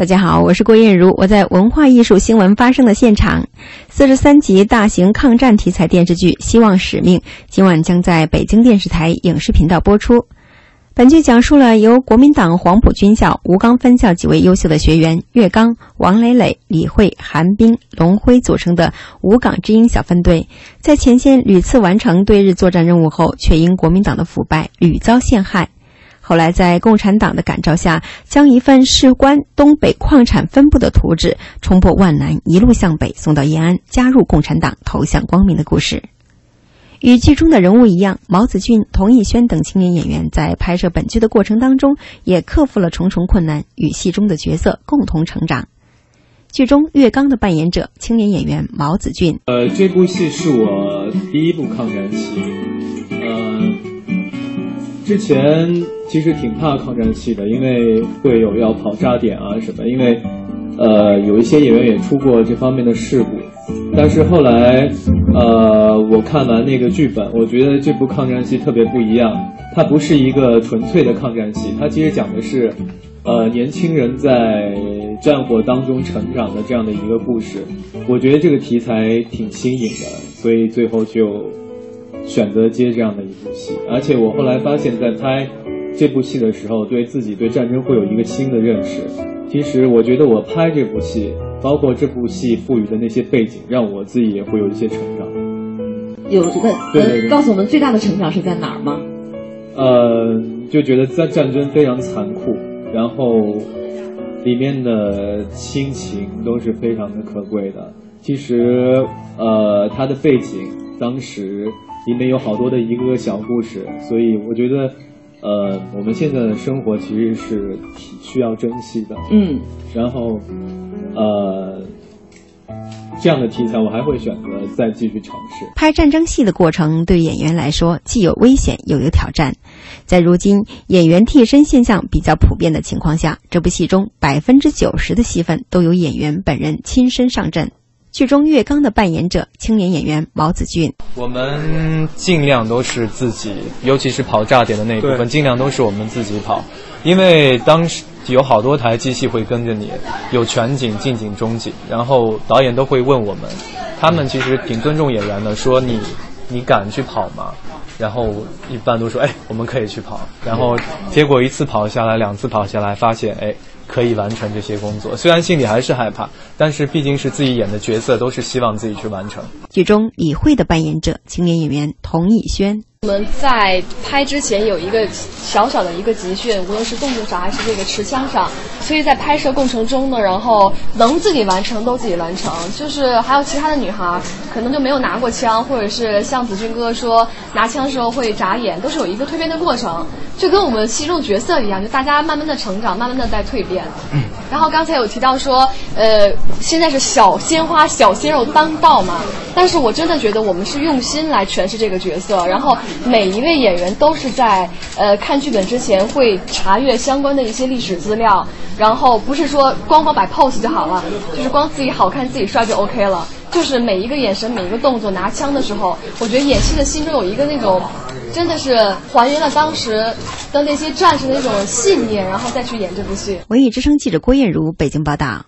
大家好，我是郭艳茹，我在文化艺术新闻发生的现场。四十三集大型抗战题材电视剧《希望使命》今晚将在北京电视台影视频道播出。本剧讲述了由国民党黄埔军校吴刚分校几位优秀的学员岳刚、王磊磊、李慧、韩冰、龙辉组成的吴港之鹰小分队，在前线屡次完成对日作战任务后，却因国民党的腐败屡遭陷害。后来，在共产党的感召下，将一份事关东北矿产分布的图纸冲破万难，一路向北送到延安，加入共产党，投向光明的故事。与剧中的人物一样，毛子俊、童艺轩等青年演员在拍摄本剧的过程当中，也克服了重重困难，与戏中的角色共同成长。剧中岳刚的扮演者青年演员毛子俊。呃，这部戏是我第一部抗战戏，呃，之前。其实挺怕抗战戏的，因为会有要跑炸点啊什么。因为，呃，有一些演员也出过这方面的事故。但是后来，呃，我看完那个剧本，我觉得这部抗战戏特别不一样。它不是一个纯粹的抗战戏，它其实讲的是，呃，年轻人在战火当中成长的这样的一个故事。我觉得这个题材挺新颖的，所以最后就选择接这样的一部戏。而且我后来发现，在拍。这部戏的时候，对自己对战争会有一个新的认识。其实，我觉得我拍这部戏，包括这部戏赋予的那些背景，让我自己也会有一些成长。有这个，能告诉我们最大的成长是在哪儿吗？呃，就觉得在战争非常残酷，然后里面的亲情都是非常的可贵的。其实，呃，它的背景当时里面有好多的一个个小故事，所以我觉得。呃，我们现在的生活其实是需要珍惜的。嗯，然后，呃，这样的题材我还会选择再继续尝试。拍战争戏的过程对演员来说既有危险又有挑战，在如今演员替身现象比较普遍的情况下，这部戏中百分之九十的戏份都由演员本人亲身上阵。剧中月刚的扮演者青年演员毛子俊，我们尽量都是自己，尤其是跑炸点的那一部分，尽量都是我们自己跑，因为当时有好多台机器会跟着你，有全景、近景、中景，然后导演都会问我们，他们其实挺尊重演员的，说你你敢去跑吗？然后一般都说哎，我们可以去跑，然后结果一次跑下来，两次跑下来，发现哎。可以完成这些工作，虽然心里还是害怕，但是毕竟是自己演的角色，都是希望自己去完成。剧中李慧的扮演者青年演员童艺轩。我们在拍之前有一个小小的一个集训，无论是动作上还是这个持枪上，所以在拍摄过程中呢，然后能自己完成都自己完成。就是还有其他的女孩可能就没有拿过枪，或者是像子俊哥说拿枪的时候会眨眼，都是有一个蜕变的过程，就跟我们戏中角色一样，就大家慢慢的成长，慢慢的在蜕变。然后刚才有提到说，呃，现在是小鲜花、小鲜肉当道嘛，但是我真的觉得我们是用心来诠释这个角色，然后。每一位演员都是在呃看剧本之前会查阅相关的一些历史资料，然后不是说光光摆 pose 就好了，就是光自己好看自己帅就 OK 了，就是每一个眼神每一个动作拿枪的时候，我觉得演戏的心中有一个那种，真的是还原了当时的那些战士的那种信念，然后再去演这部戏。文艺之声记者郭艳茹北京报道。